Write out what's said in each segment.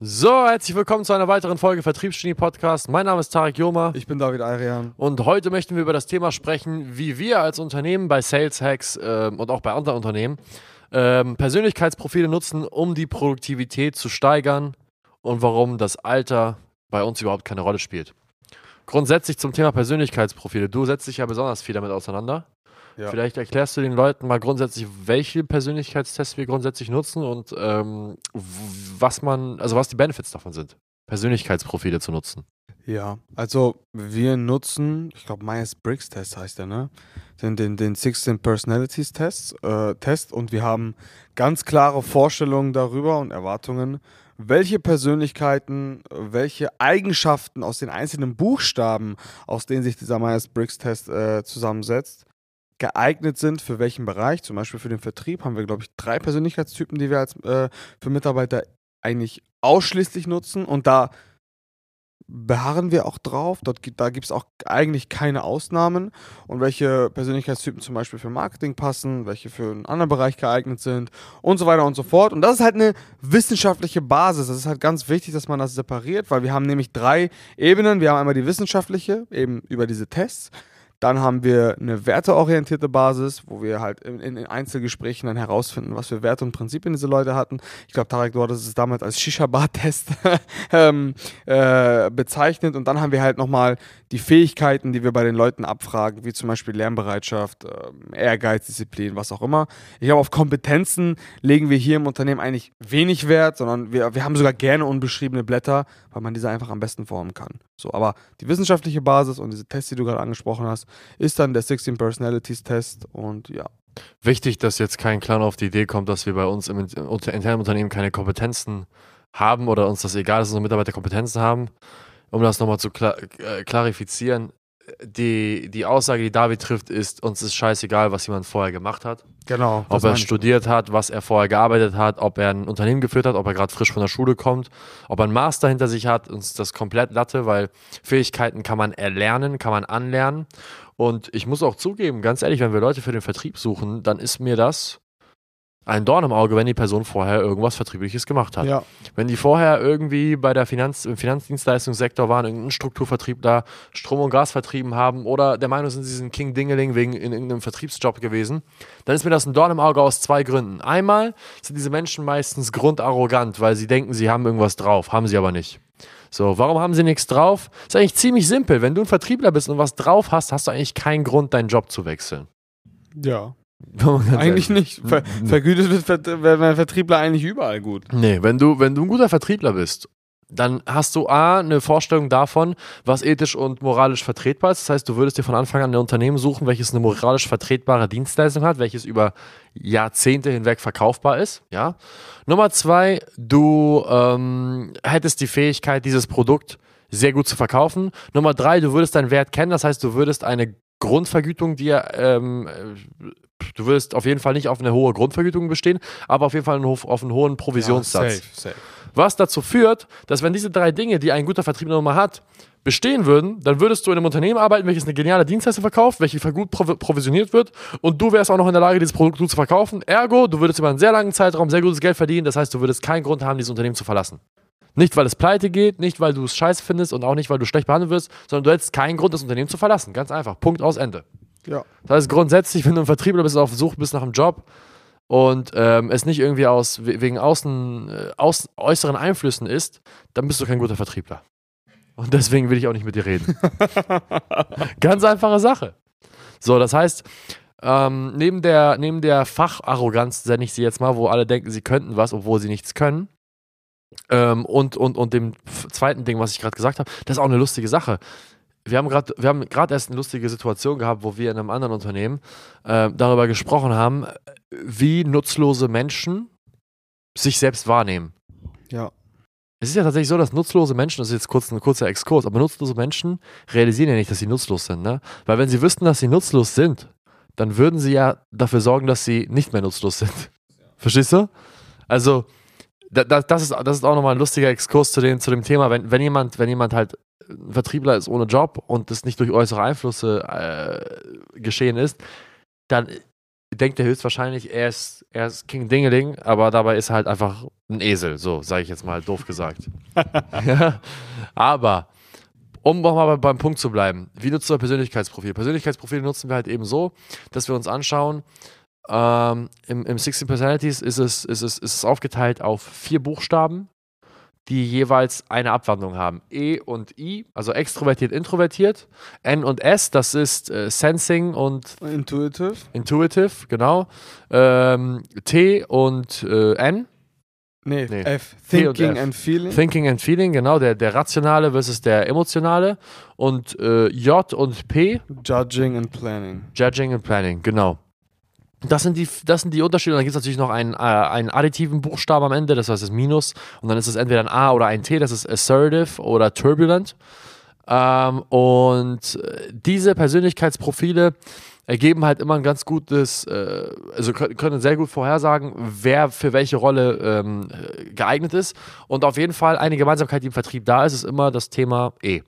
So, herzlich willkommen zu einer weiteren Folge Vertriebsgenie Podcast. Mein Name ist Tarek Joma. Ich bin David Ayrian. Und heute möchten wir über das Thema sprechen, wie wir als Unternehmen bei Sales Hacks äh, und auch bei anderen Unternehmen ähm, Persönlichkeitsprofile nutzen, um die Produktivität zu steigern und warum das Alter bei uns überhaupt keine Rolle spielt. Grundsätzlich zum Thema Persönlichkeitsprofile. Du setzt dich ja besonders viel damit auseinander. Ja. Vielleicht erklärst du den Leuten mal grundsätzlich, welche Persönlichkeitstests wir grundsätzlich nutzen und ähm, was man, also was die Benefits davon sind, Persönlichkeitsprofile zu nutzen. Ja, also wir nutzen, ich glaube Myers-Briggs-Test heißt der, ne? Den, den, den 16 Personalities Test, äh, Test und wir haben ganz klare Vorstellungen darüber und Erwartungen, welche Persönlichkeiten, welche Eigenschaften aus den einzelnen Buchstaben, aus denen sich dieser Myers-Briggs-Test äh, zusammensetzt, geeignet sind für welchen Bereich. Zum Beispiel für den Vertrieb haben wir, glaube ich, drei Persönlichkeitstypen, die wir als äh, für Mitarbeiter eigentlich ausschließlich nutzen. Und da beharren wir auch drauf. Dort, da gibt es auch eigentlich keine Ausnahmen. Und welche Persönlichkeitstypen zum Beispiel für Marketing passen, welche für einen anderen Bereich geeignet sind und so weiter und so fort. Und das ist halt eine wissenschaftliche Basis. Das ist halt ganz wichtig, dass man das separiert, weil wir haben nämlich drei Ebenen. Wir haben einmal die wissenschaftliche, eben über diese Tests. Dann haben wir eine werteorientierte Basis, wo wir halt in, in Einzelgesprächen dann herausfinden, was für Werte und Prinzipien diese Leute hatten. Ich glaube, Tarek, du hattest es damals als Shisha-Bar-Test ähm, äh, bezeichnet. Und dann haben wir halt nochmal die Fähigkeiten, die wir bei den Leuten abfragen, wie zum Beispiel Lernbereitschaft, äh, Ehrgeiz, Disziplin, was auch immer. Ich glaube, auf Kompetenzen legen wir hier im Unternehmen eigentlich wenig Wert, sondern wir, wir haben sogar gerne unbeschriebene Blätter, weil man diese einfach am besten formen kann. So, aber die wissenschaftliche Basis und diese Tests, die du gerade angesprochen hast, ist dann der 16 Personalities Test und ja. Wichtig, dass jetzt kein Clan auf die Idee kommt, dass wir bei uns im internen Unternehmen keine Kompetenzen haben oder uns das egal ist, dass unsere Mitarbeiter Kompetenzen haben. Um das nochmal zu klar, äh, klarifizieren, die, die Aussage, die David trifft, ist, uns ist scheißegal, was jemand vorher gemacht hat. Genau. Ob er studiert hat, was er vorher gearbeitet hat, ob er ein Unternehmen geführt hat, ob er gerade frisch von der Schule kommt, ob er einen Master hinter sich hat, uns das komplett Latte, weil Fähigkeiten kann man erlernen, kann man anlernen. Und ich muss auch zugeben, ganz ehrlich, wenn wir Leute für den Vertrieb suchen, dann ist mir das ein Dorn im Auge, wenn die Person vorher irgendwas Vertriebliches gemacht hat. Ja. Wenn die vorher irgendwie bei der Finanz, im Finanzdienstleistungssektor waren, irgendeinen Strukturvertrieb da Strom und Gas vertrieben haben oder der Meinung sind, sie sind King Dingeling wegen in irgendeinem Vertriebsjob gewesen, dann ist mir das ein Dorn im Auge aus zwei Gründen. Einmal sind diese Menschen meistens grundarrogant, weil sie denken, sie haben irgendwas drauf, haben sie aber nicht. So, warum haben sie nichts drauf? Ist eigentlich ziemlich simpel. Wenn du ein Vertriebler bist und was drauf hast, hast du eigentlich keinen Grund, deinen Job zu wechseln. Ja. Eigentlich nicht. Ver vergütet wird ein Vertriebler eigentlich überall gut. Nee, wenn du, wenn du ein guter Vertriebler bist, dann hast du A, eine Vorstellung davon, was ethisch und moralisch vertretbar ist. Das heißt, du würdest dir von Anfang an ein Unternehmen suchen, welches eine moralisch vertretbare Dienstleistung hat, welches über Jahrzehnte hinweg verkaufbar ist. Ja. Nummer zwei, du ähm, hättest die Fähigkeit, dieses Produkt sehr gut zu verkaufen. Nummer drei, du würdest deinen Wert kennen. Das heißt, du würdest eine Grundvergütung dir ähm, du wirst auf jeden Fall nicht auf eine hohe Grundvergütung bestehen, aber auf jeden Fall auf einen hohen Provisionssatz. Ja, safe, safe. Was dazu führt, dass wenn diese drei Dinge, die ein guter Vertriebler nochmal hat, bestehen würden, dann würdest du in einem Unternehmen arbeiten, welches eine geniale Dienstleistung verkauft, welche gut provisioniert wird und du wärst auch noch in der Lage, dieses Produkt gut zu verkaufen. Ergo, du würdest über einen sehr langen Zeitraum sehr gutes Geld verdienen, das heißt, du würdest keinen Grund haben, dieses Unternehmen zu verlassen. Nicht, weil es pleite geht, nicht, weil du es scheiße findest und auch nicht, weil du schlecht behandelt wirst, sondern du hättest keinen Grund, das Unternehmen zu verlassen. Ganz einfach. Punkt aus Ende. Ja. Das heißt, grundsätzlich, wenn du ein Vertriebler bist, auf Suche bist nach einem Job und ähm, es nicht irgendwie aus, wegen außen, äh, aus, äußeren Einflüssen ist, dann bist du kein guter Vertriebler. Und deswegen will ich auch nicht mit dir reden. Ganz einfache Sache. So, das heißt, ähm, neben der, neben der Facharroganz, nenne ich sie jetzt mal, wo alle denken, sie könnten was, obwohl sie nichts können, ähm, und, und, und dem zweiten Ding, was ich gerade gesagt habe, das ist auch eine lustige Sache wir haben gerade, wir haben gerade erst eine lustige Situation gehabt, wo wir in einem anderen Unternehmen äh, darüber gesprochen haben, wie nutzlose Menschen sich selbst wahrnehmen. Ja. Es ist ja tatsächlich so, dass nutzlose Menschen, das ist jetzt kurz ein kurzer Exkurs, aber nutzlose Menschen realisieren ja nicht, dass sie nutzlos sind, ne? Weil wenn sie wüssten, dass sie nutzlos sind, dann würden sie ja dafür sorgen, dass sie nicht mehr nutzlos sind. Ja. Verstehst du? Also, da, das, ist, das ist auch nochmal ein lustiger Exkurs zu dem, zu dem Thema, wenn, wenn, jemand, wenn jemand halt ein Vertriebler ist ohne Job und das nicht durch äußere Einflüsse äh, geschehen ist, dann denkt er höchstwahrscheinlich, er ist, er ist King Dingeling, aber dabei ist er halt einfach ein Esel, so sage ich jetzt mal doof gesagt. ja, aber um nochmal beim Punkt zu bleiben, wie nutzen wir Persönlichkeitsprofil? Persönlichkeitsprofile nutzen wir halt eben so, dass wir uns anschauen, ähm, im, im 16 Personalities ist es, ist, es, ist es aufgeteilt auf vier Buchstaben, die jeweils eine Abwandlung haben. E und I, also extrovertiert, introvertiert. N und S, das ist äh, Sensing und Intuitive. Intuitive, genau. Ähm, T und äh, N. Nee, Nee. F. Thinking F. and Feeling. Thinking and Feeling, genau, der, der rationale versus der emotionale. Und äh, J und P, Judging and Planning. Judging and Planning, genau. Das sind die, das sind die Unterschiede. Und dann gibt es natürlich noch einen, äh, einen additiven Buchstaben am Ende, das heißt das Minus. Und dann ist es entweder ein A oder ein T, das ist assertive oder turbulent. Ähm, und äh, diese Persönlichkeitsprofile ergeben halt immer ein ganz gutes, äh, also können, sehr gut vorhersagen, wer für welche Rolle ähm, äh, geeignet ist. Und auf jeden Fall eine Gemeinsamkeit, die im Vertrieb da ist, ist immer das Thema E.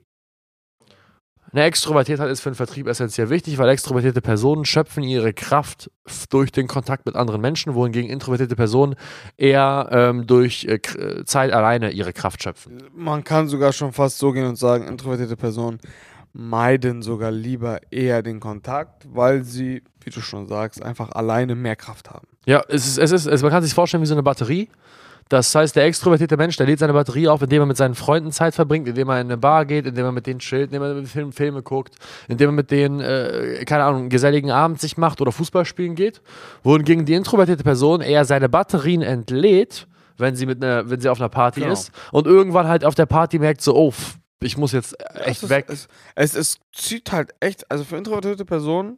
Eine Extrovertiertheit ist für den Vertrieb essentiell wichtig, weil extrovertierte Personen schöpfen ihre Kraft durch den Kontakt mit anderen Menschen, wohingegen introvertierte Personen eher ähm, durch äh, äh, Zeit alleine ihre Kraft schöpfen. Man kann sogar schon fast so gehen und sagen, introvertierte Personen meiden sogar lieber eher den Kontakt, weil sie, wie du schon sagst, einfach alleine mehr Kraft haben. Ja, es ist, es ist, es, man kann sich vorstellen wie so eine Batterie. Das heißt, der extrovertierte Mensch, der lädt seine Batterie auf, indem er mit seinen Freunden Zeit verbringt, indem er in eine Bar geht, indem er mit denen chillt, indem er mit Film, Filme guckt, indem er mit denen, äh, keine Ahnung, einen geselligen Abend sich macht oder Fußball spielen geht. Wohingegen die introvertierte Person eher seine Batterien entlädt, wenn sie, mit einer, wenn sie auf einer Party Genau. ist und irgendwann halt auf der Party merkt, so, oh, ich muss jetzt echt Es ist- weg. Es, es, es zieht halt echt, also für introvertierte Personen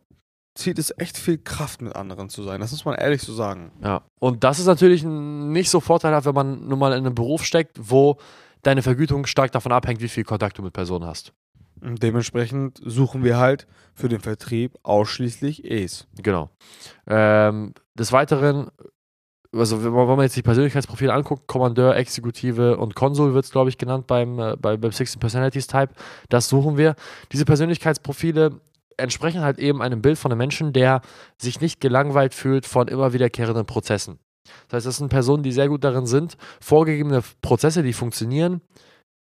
zieht es echt viel Kraft, mit anderen zu sein. Das muss man ehrlich so sagen. Ja. Und das ist natürlich nicht so vorteilhaft, wenn man nun mal in einem Beruf steckt, wo deine Vergütung stark davon abhängt, wie viel Kontakt du mit Personen hast. Und dementsprechend suchen wir halt für den Vertrieb ausschließlich E's. Genau. Ähm, des Weiteren, also wenn man, jetzt die Persönlichkeitsprofile anguckt, Kommandeur, Exekutive und Konsul wird es, glaube ich, genannt beim, äh, bei, beim 16 Personalities Type, das suchen wir. Diese Persönlichkeitsprofile entsprechen halt eben einem Bild von einem Menschen, der sich nicht gelangweilt fühlt von immer wiederkehrenden Prozessen. Das heißt, das sind Personen, die sehr gut darin sind, vorgegebene Prozesse, die funktionieren,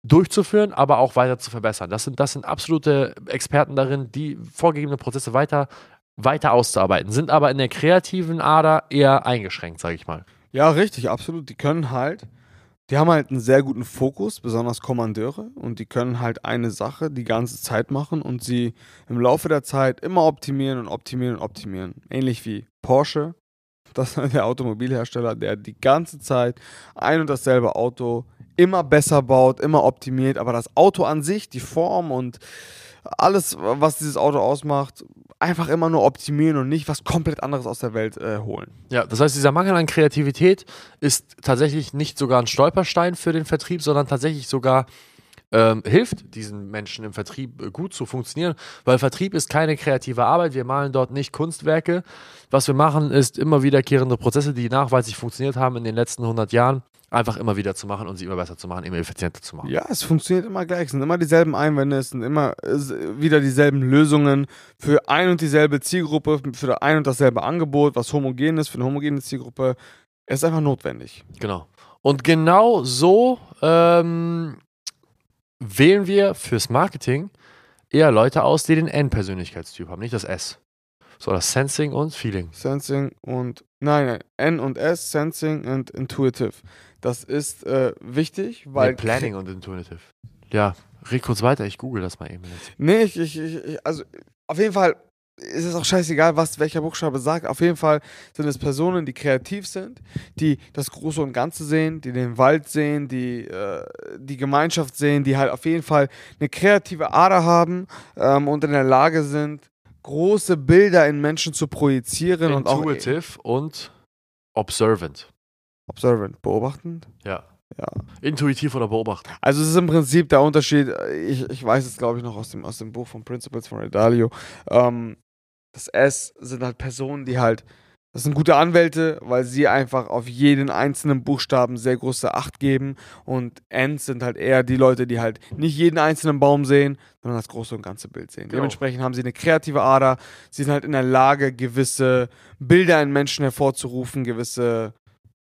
durchzuführen, aber auch weiter zu verbessern. Das sind, das sind absolute Experten darin, die vorgegebene Prozesse weiter weiter auszuarbeiten, sind aber in der kreativen Ader eher eingeschränkt, sage ich mal. Ja, richtig, absolut. Die können halt, die haben halt einen sehr guten Fokus, besonders Kommandeure, und die können halt eine Sache die ganze Zeit machen und sie im Laufe der Zeit immer optimieren und optimieren und optimieren. Ähnlich wie Porsche, das ist der Automobilhersteller, der die ganze Zeit ein und dasselbe Auto immer besser baut, immer optimiert, aber das Auto an sich, die Form und alles, was dieses Auto ausmacht, einfach immer nur optimieren und nicht was komplett anderes aus der Welt äh, holen. Ja, das heißt, dieser Mangel an Kreativität ist tatsächlich nicht sogar ein Stolperstein für den Vertrieb, sondern tatsächlich sogar ähm, hilft diesen Menschen im Vertrieb äh, gut zu funktionieren, weil Vertrieb ist keine kreative Arbeit. Wir malen dort nicht Kunstwerke. Was wir machen, ist immer wiederkehrende Prozesse, die nachweislich funktioniert haben in den letzten 100 Jahren, einfach immer wieder zu machen und sie immer besser zu machen, immer effizienter zu machen. Ja, es funktioniert immer gleich. Es sind immer dieselben Einwände, es sind immer äh, wieder dieselben Lösungen für ein und dieselbe Zielgruppe, für ein und dasselbe Angebot, was homogen ist, für eine homogene Zielgruppe. Es ist einfach notwendig. Genau. Und genau so ähm, wählen wir fürs Marketing eher Leute aus, die den N-Persönlichkeitstyp haben, nicht das S. So, das Sensing und Feeling. Sensing und, nein, nein, N und S, Sensing und Intuitive. Das ist äh, wichtig, weil. Nee, Planning und Intuitive. Ja, red kurz weiter, ich google das mal eben jetzt. Nee, ich, ich, ich, ich- also auf jeden Fall ist es auch scheißegal, was welcher Buchstabe sagt. Auf jeden Fall sind es Personen, die kreativ sind, die das Große und Ganze sehen, die den Wald sehen, die äh, die Gemeinschaft sehen, die halt auf jeden Fall eine kreative Ader haben ähm, und in der Lage sind, große Bilder in Menschen zu projizieren und auch Intuitive und Observant. observant, beobachtend. Ja. Ja. Intuitiv oder beobachten. Also es ist im Prinzip der Unterschied, ich, ich weiß es glaube ich noch aus dem, aus dem Buch von Principles von Ray Dalio, ähm, das S sind halt Personen, die halt Das sind gute Anwälte, weil sie einfach auf jeden einzelnen Buchstaben sehr große Acht geben. Und Ends sind halt eher die Leute, die halt nicht jeden einzelnen Baum sehen, sondern das große und ganze Bild sehen. Genau. Dementsprechend haben sie eine kreative Ader. Sie sind halt in der Lage, gewisse Bilder in Menschen hervorzurufen, gewisse,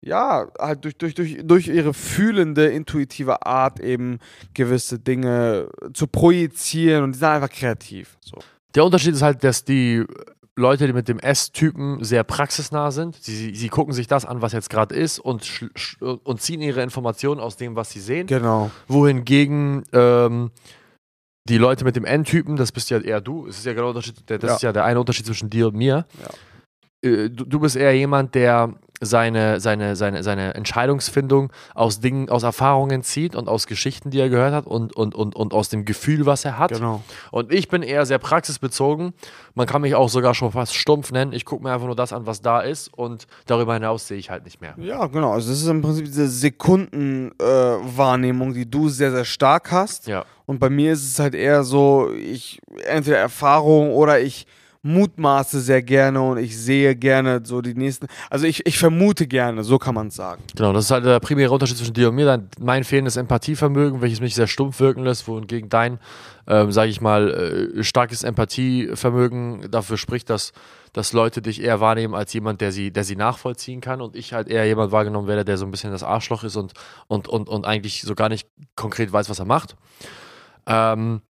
ja, halt durch, durch, durch, durch ihre fühlende, intuitive Art eben gewisse Dinge zu projizieren. Und die sind einfach kreativ. So. Der Unterschied ist halt, dass die Leute, die mit dem S-Typen sehr praxisnah sind. Sie, sie, gucken sich das an, was jetzt gerade ist und, und ziehen ihre Informationen aus dem, was sie sehen. Genau. Wohingegen ähm, die Leute mit dem N-Typen, das bist ja eher du, es ist ja genau der Unterschied, der, das Ja. ist ja der eine Unterschied zwischen dir und mir. Äh, Du, du bist eher jemand, der seine, seine, seine, seine Entscheidungsfindung aus Dingen, aus Erfahrungen zieht und aus Geschichten, die er gehört hat und, und, und, und aus dem Gefühl, was er hat. Genau. Und ich bin eher sehr praxisbezogen. Man kann mich auch sogar schon fast stumpf nennen. Ich gucke mir einfach nur das an, was da ist und darüber hinaus sehe ich halt nicht mehr. Ja, genau. Also das ist im Prinzip diese Sekundenwahrnehmung, äh, die du sehr, sehr stark hast. Ja. Und bei mir ist es halt eher so, ich entweder Erfahrung oder ich mutmaße sehr gerne und ich sehe gerne so die nächsten. Also ich, ich vermute gerne, so kann man es sagen. Genau, das ist halt der primäre Unterschied zwischen dir und mir. Dein, mein fehlendes Empathievermögen, welches mich sehr stumpf wirken lässt, wohingegen dein, ähm, sage ich mal, äh, starkes Empathievermögen dafür spricht, dass, dass Leute dich eher wahrnehmen als jemand, der sie, der sie nachvollziehen kann und ich halt eher jemand wahrgenommen werde, der so ein bisschen das Arschloch ist und, und, und, und eigentlich so gar nicht konkret weiß, was er macht. Ähm,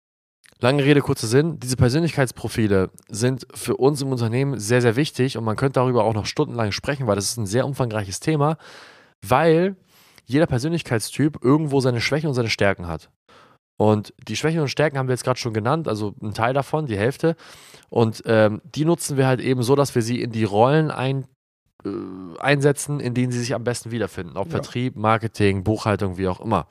Lange Rede, kurzer Sinn. Diese Persönlichkeitsprofile sind für uns im Unternehmen sehr, sehr wichtig und man könnte darüber auch noch stundenlang sprechen, weil das ist ein sehr umfangreiches Thema, weil jeder Persönlichkeitstyp irgendwo seine Schwächen und seine Stärken hat. Und die Schwächen und Stärken haben wir jetzt gerade schon genannt, also ein Teil davon, die Hälfte. Und ähm, die nutzen wir halt eben so, dass wir sie in die Rollen ein, äh, einsetzen, in denen sie sich am besten wiederfinden. Ob Ja. Vertrieb, Marketing, Buchhaltung, wie auch immer.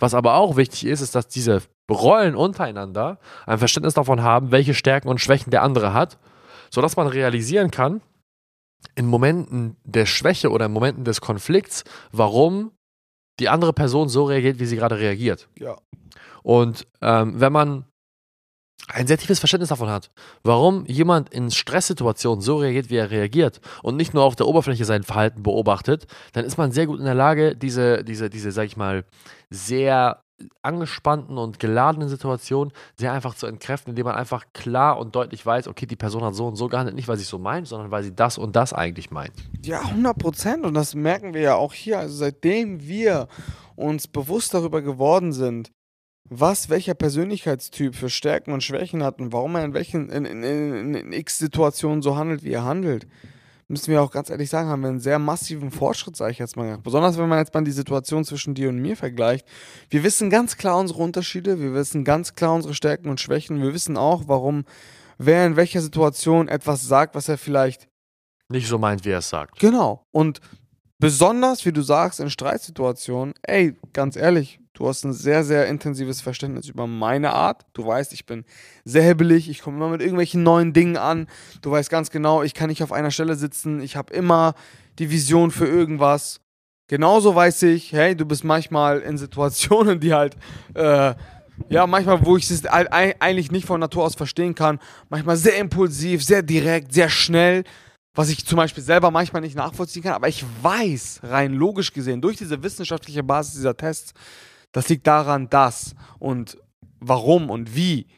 Was aber auch wichtig ist, ist, dass diese Rollen untereinander ein Verständnis davon haben, welche Stärken und Schwächen der andere hat, sodass man realisieren kann, in Momenten der Schwäche oder in Momenten des Konflikts, warum die andere Person so reagiert, wie sie gerade reagiert. Ja. Und ähm, wenn man ein sehr tiefes Verständnis davon hat, warum jemand in Stresssituationen so reagiert, wie er reagiert und nicht nur auf der Oberfläche sein Verhalten beobachtet, dann ist man sehr gut in der Lage, diese, diese, diese, sag ich mal, sehr angespannten und geladenen Situationen sehr einfach zu entkräften, indem man einfach klar und deutlich weiß, okay, die Person hat so und so gehandelt, nicht weil sie es so meint, sondern weil sie das und das eigentlich meint. Ja, 100 Prozent. Und das merken wir ja auch hier. Also seitdem wir uns bewusst darüber geworden sind, was welcher Persönlichkeitstyp für Stärken und Schwächen hat und warum er in welchen in, in, in, in x Situationen so handelt, wie er handelt, müssen wir auch ganz ehrlich sagen, haben wir einen sehr massiven Fortschritt, sage ich jetzt mal. gemacht. Besonders wenn man jetzt mal die Situation zwischen dir und mir vergleicht. Wir wissen ganz klar unsere Unterschiede, wir wissen ganz klar unsere Stärken und Schwächen. Wir wissen auch, warum wer in welcher Situation etwas sagt, was er vielleicht Nicht so meint, wie er es sagt. Genau. Und besonders, wie du sagst, in Streitsituationen, ey, ganz ehrlich, du hast ein sehr, sehr intensives Verständnis über meine Art. Du weißt, ich bin sehr hibbelig, ich komme immer mit irgendwelchen neuen Dingen an. Du weißt ganz genau, ich kann nicht auf einer Stelle sitzen, ich habe immer die Vision für irgendwas. Genauso weiß ich, hey, du bist manchmal in Situationen, die halt, äh, ja, manchmal, wo ich es halt ei- eigentlich nicht von Natur aus verstehen kann, manchmal sehr impulsiv, sehr direkt, sehr schnell was ich zum Beispiel selber manchmal nicht nachvollziehen kann, aber ich weiß, rein logisch gesehen, durch diese wissenschaftliche Basis dieser Tests, das liegt daran, dass und warum und wie.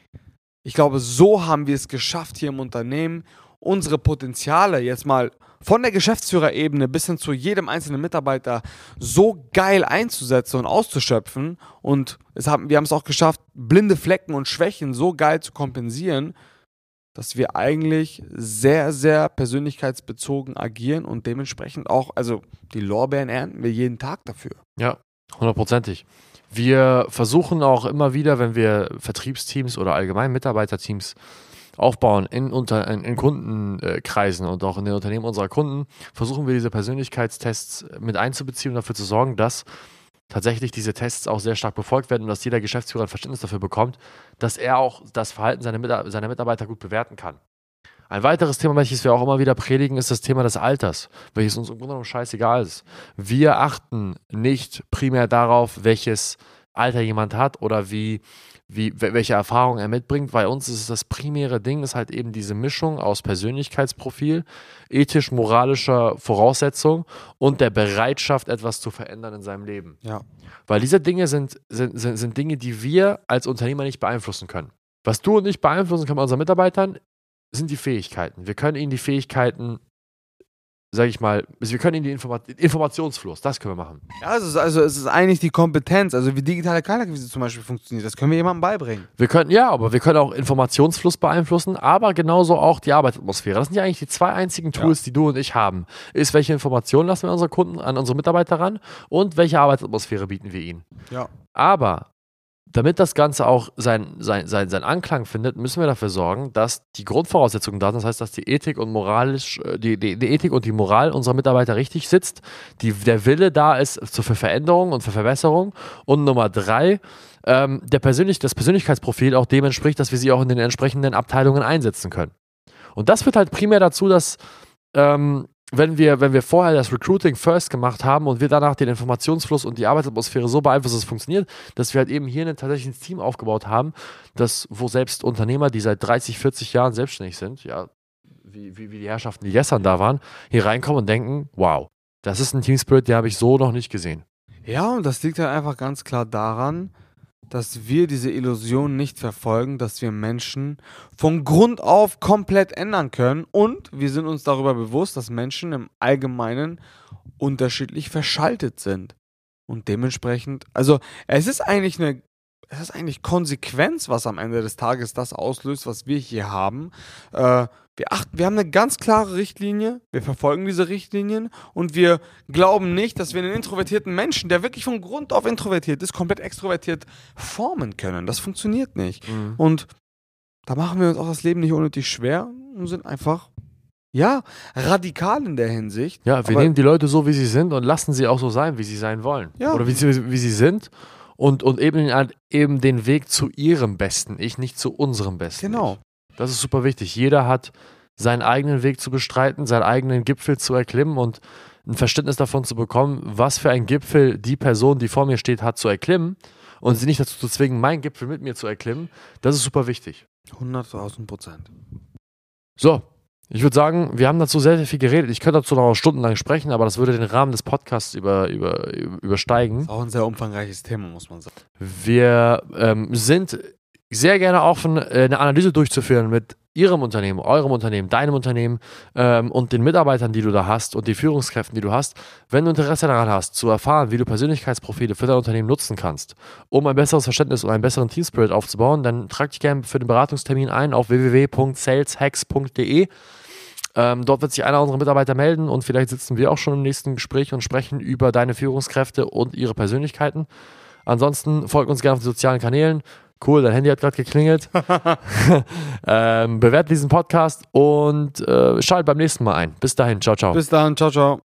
Ich glaube, so haben wir es geschafft hier im Unternehmen, unsere Potenziale jetzt mal von der Geschäftsführerebene bis hin zu jedem einzelnen Mitarbeiter so geil einzusetzen und auszuschöpfen. Und es haben, wir haben es auch geschafft, blinde Flecken und Schwächen so geil zu kompensieren, dass wir eigentlich sehr, sehr persönlichkeitsbezogen agieren und dementsprechend auch, also die Lorbeeren ernten wir jeden Tag dafür. Ja, hundertprozentig. Wir versuchen auch immer wieder, wenn wir Vertriebsteams oder allgemein Mitarbeiterteams aufbauen in, unter, in, in Kundenkreisen und auch in den Unternehmen unserer Kunden, versuchen wir diese Persönlichkeitstests mit einzubeziehen und dafür zu sorgen, dass tatsächlich diese Tests auch sehr stark befolgt werden und dass jeder Geschäftsführer ein Verständnis dafür bekommt, dass er auch das Verhalten seiner, Mita- seiner Mitarbeiter gut bewerten kann. Ein weiteres Thema, welches wir auch immer wieder predigen, ist das Thema des Alters, welches uns im Grunde genommen scheißegal ist. Wir achten nicht primär darauf, welches Alter jemand hat oder wie, wie, welche Erfahrung er mitbringt. Bei uns ist es das primäre Ding, ist halt eben diese Mischung aus Persönlichkeitsprofil, ethisch-moralischer Voraussetzung und der Bereitschaft, etwas zu verändern in seinem Leben. Ja. Weil diese Dinge sind, sind, sind, sind Dinge, die wir als Unternehmer nicht beeinflussen können. Was du und ich beeinflussen können bei unseren Mitarbeitern, sind die Fähigkeiten. Wir können ihnen die Fähigkeiten sage ich mal, wir können ihnen die Informa Informationsfluss, das können wir machen. Ja, also, also es ist eigentlich die Kompetenz, also wie digitale Kaltakquise zum Beispiel funktioniert, das können wir jemandem beibringen. Wir können, ja, aber wir können auch Informationsfluss beeinflussen, aber genauso auch die Arbeitsatmosphäre. Das sind ja eigentlich die zwei einzigen Tools, ja. die du und ich haben. Ist, welche Informationen lassen wir unsere Kunden an unsere Mitarbeiter ran und welche Arbeitsatmosphäre bieten wir ihnen. Ja. Aber damit das Ganze auch sein, sein, sein, sein Anklang findet, müssen wir dafür sorgen, dass die Grundvoraussetzungen da sind. Das heißt, dass die Ethik und moralisch, äh, die, die, die Ethik und die Moral unserer Mitarbeiter richtig sitzt, die, der Wille da ist für Veränderung und für Verbesserung. Und Nummer drei, ähm, der Persönlich, das Persönlichkeitsprofil auch dem dass wir sie auch in den entsprechenden Abteilungen einsetzen können. Und das führt halt primär dazu, dass ähm, wenn wir, wenn wir vorher das Recruiting first gemacht haben und wir danach den Informationsfluss und die Arbeitsatmosphäre so beeinflussen, dass es funktioniert, dass wir halt eben hier ein tatsächliches Team aufgebaut haben, das, wo selbst Unternehmer, die seit 30, 40 Jahren selbstständig sind, ja, wie, wie, wie die Herrschaften, die gestern da waren, hier reinkommen und denken, wow, das ist ein Team Spirit, den habe ich so noch nicht gesehen. Ja, und das liegt halt einfach ganz klar daran, dass wir diese Illusion nicht verfolgen, dass wir Menschen von Grund auf komplett ändern können und wir sind uns darüber bewusst, dass Menschen im Allgemeinen unterschiedlich verschaltet sind. Und dementsprechend, also es ist eigentlich eine es ist eigentlich Konsequenz, was am Ende des Tages das auslöst, was wir hier haben. Äh, wir, achten, wir haben eine ganz klare Richtlinie, wir verfolgen diese Richtlinien und wir glauben nicht, dass wir einen introvertierten Menschen, der wirklich von Grund auf introvertiert ist, komplett extrovertiert formen können. Das funktioniert nicht. Mhm. Und da machen wir uns auch das Leben nicht unnötig schwer und sind einfach ja, radikal in der Hinsicht. Ja, wir nehmen die Leute so, wie sie sind und lassen sie auch so sein, wie sie sein wollen. Ja. Oder wie sie, wie sie sind und, und eben, eben den Weg zu ihrem besten Ich, nicht zu unserem besten Genau. Ich. Das ist super wichtig. Jeder hat seinen eigenen Weg zu bestreiten, seinen eigenen Gipfel zu erklimmen und ein Verständnis davon zu bekommen, was für ein Gipfel die Person, die vor mir steht, hat zu erklimmen und sie nicht dazu zu zwingen, meinen Gipfel mit mir zu erklimmen. Das ist super wichtig. 100.000 Prozent. So, ich würde sagen, wir haben dazu sehr, sehr viel geredet. Ich könnte dazu noch stundenlang sprechen, aber das würde den Rahmen des Podcasts über, über, übersteigen. Das ist auch ein sehr umfangreiches Thema, muss man sagen. Wir ähm, sind sehr gerne offen, äh, eine Analyse durchzuführen mit Ihrem Unternehmen, eurem Unternehmen, deinem Unternehmen ähm, und den Mitarbeitern, die du da hast und die Führungskräften, die du hast. Wenn du Interesse daran hast, zu erfahren, wie du Persönlichkeitsprofile für dein Unternehmen nutzen kannst, um ein besseres Verständnis und einen besseren Teamspirit aufzubauen, dann trag dich gerne für den Beratungstermin ein auf www.saleshacks.de. Ähm, dort wird sich einer unserer Mitarbeiter melden und vielleicht sitzen wir auch schon im nächsten Gespräch und sprechen über deine Führungskräfte und ihre Persönlichkeiten. Ansonsten folgt uns gerne auf den sozialen Kanälen. Cool, dein Handy hat gerade geklingelt. ähm, bewertet diesen Podcast und äh, schalt beim nächsten Mal ein. Bis dahin, ciao, ciao. Bis dann, ciao, ciao.